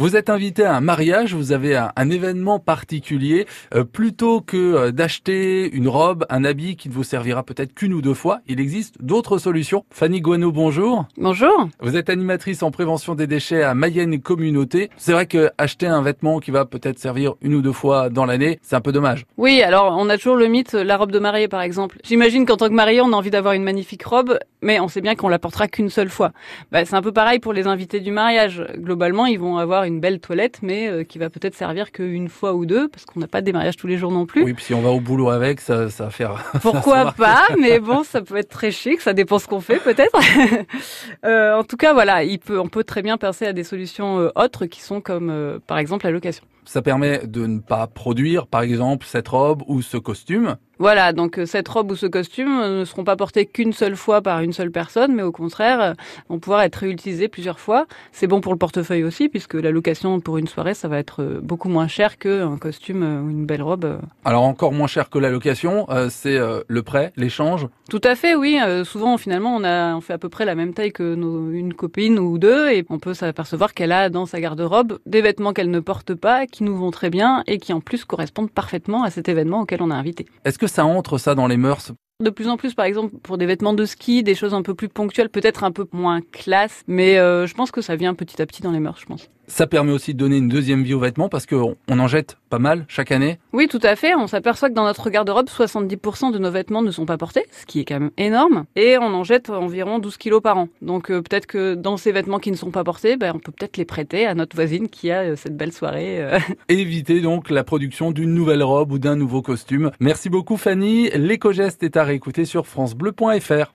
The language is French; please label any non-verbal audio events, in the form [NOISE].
Vous êtes invité à un mariage, vous avez un, un événement particulier. Euh, plutôt que euh, d'acheter une robe, un habit qui ne vous servira peut-être qu'une ou deux fois, il existe d'autres solutions. Fanny Guano, bonjour. Bonjour. Vous êtes animatrice en prévention des déchets à Mayenne Communauté. C'est vrai que acheter un vêtement qui va peut-être servir une ou deux fois dans l'année, c'est un peu dommage. Oui, alors on a toujours le mythe, la robe de mariée par exemple. J'imagine qu'en tant que marié, on a envie d'avoir une magnifique robe, mais on sait bien qu'on la portera qu'une seule fois. Bah, c'est un peu pareil pour les invités du mariage. Globalement, ils vont avoir une belle toilette, mais euh, qui va peut-être servir qu'une fois ou deux, parce qu'on n'a pas des mariages tous les jours non plus. Oui, puis si on va au boulot avec, ça, ça va faire. [LAUGHS] Pourquoi ça pas Mais bon, ça peut être très chic, ça dépend ce qu'on fait peut-être. [LAUGHS] euh, en tout cas, voilà, il peut, on peut très bien penser à des solutions euh, autres qui sont comme, euh, par exemple, la location. Ça permet de ne pas produire, par exemple, cette robe ou ce costume. Voilà, donc euh, cette robe ou ce costume euh, ne seront pas portés qu'une seule fois par une seule personne, mais au contraire, euh, vont pouvoir être réutilisés plusieurs fois. C'est bon pour le portefeuille aussi, puisque la location pour une soirée, ça va être beaucoup moins cher qu'un costume ou une belle robe. Alors encore moins cher que la location, c'est le prêt, l'échange? Tout à fait, oui. Souvent, finalement, on a on fait à peu près la même taille que nos, une copine ou deux, et on peut s'apercevoir qu'elle a dans sa garde-robe des vêtements qu'elle ne porte pas, qui nous vont très bien et qui en plus correspondent parfaitement à cet événement auquel on a invité. Est-ce que ça entre ça dans les mœurs? De plus en plus, par exemple, pour des vêtements de ski, des choses un peu plus ponctuelles, peut-être un peu moins classe, mais euh, je pense que ça vient petit à petit dans les mœurs, je pense. Ça permet aussi de donner une deuxième vie aux vêtements parce qu'on on en jette pas mal chaque année. Oui, tout à fait. On s'aperçoit que dans notre garde-robe, 70% de nos vêtements ne sont pas portés, ce qui est quand même énorme, et on en jette environ 12 kilos par an. Donc euh, peut-être que dans ces vêtements qui ne sont pas portés, ben, on peut peut-être les prêter à notre voisine qui a euh, cette belle soirée. euh. [LAUGHS] Éviter donc la production d'une nouvelle robe ou d'un nouveau costume. Merci beaucoup Fanny. L'éco-geste est à réécouter sur francebleu.fr.